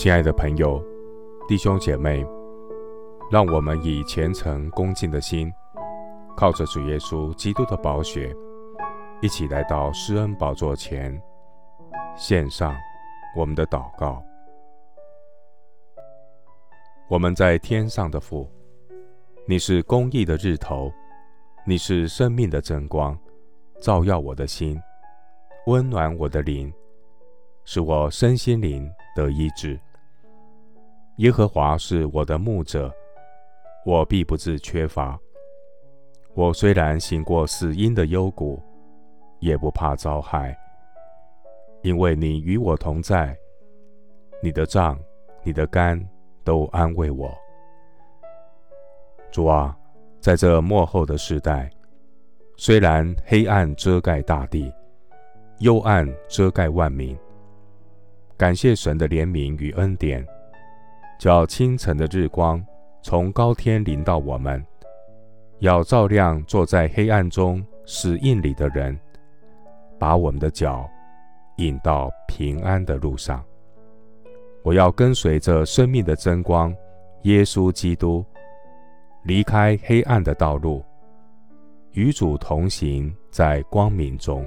亲爱的朋友、弟兄姐妹，让我们以虔诚恭敬的心，靠着主耶稣基督的宝血，一起来到施恩宝座前，献上我们的祷告。我们在天上的父，你是公义的日头，你是生命的真光，照耀我的心，温暖我的灵，使我身心灵得医治。耶和华是我的牧者，我必不致缺乏。我虽然行过死荫的幽谷，也不怕遭害，因为你与我同在。你的杖、你的竿都安慰我。主啊，在这末后的时代，虽然黑暗遮盖大地，幽暗遮盖万民，感谢神的怜悯与恩典。叫清晨的日光从高天临到我们，要照亮坐在黑暗中死印里的人，把我们的脚引到平安的路上。我要跟随着生命的真光，耶稣基督，离开黑暗的道路，与主同行在光明中。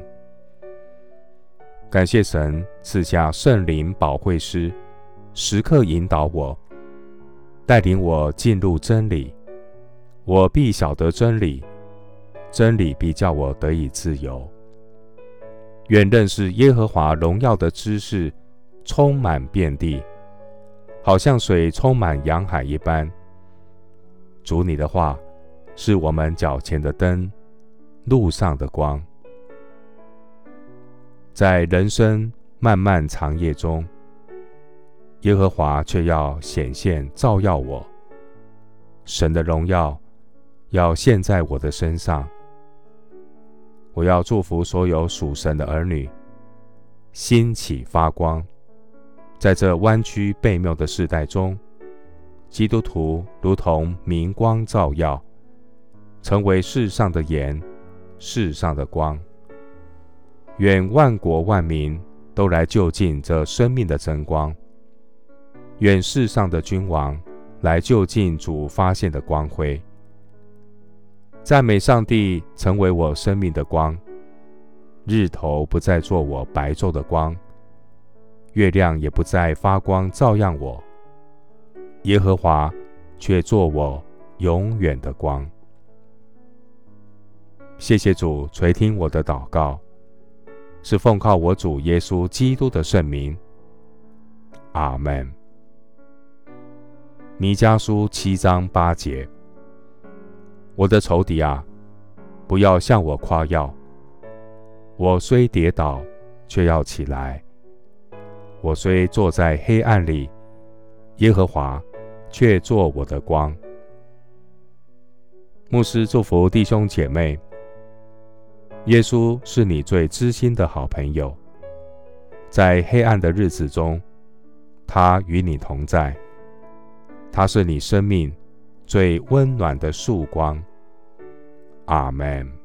感谢神赐下圣灵保惠师，时刻引导我。带领我进入真理，我必晓得真理，真理必叫我得以自由。愿认识耶和华荣耀的知识充满遍地，好像水充满洋海一般。主你的话是我们脚前的灯，路上的光。在人生漫漫长夜中，耶和华却要显现照耀我，神的荣耀要现在我的身上。我要祝福所有属神的儿女，兴起发光，在这弯曲悖谬的世代中，基督徒如同明光照耀，成为世上的盐，世上的光。愿万国万民都来就近这生命的真光。愿世上的君王来就近主发现的光辉，赞美上帝成为我生命的光。日头不再做我白昼的光，月亮也不再发光照耀我。耶和华却做我永远的光。谢谢主垂听我的祷告，是奉靠我主耶稣基督的圣名。阿门。弥迦书七章八节：我的仇敌啊，不要向我夸耀。我虽跌倒，却要起来；我虽坐在黑暗里，耶和华却作我的光。牧师祝福弟兄姐妹：耶稣是你最知心的好朋友，在黑暗的日子中，他与你同在。他是你生命最温暖的曙光。阿门。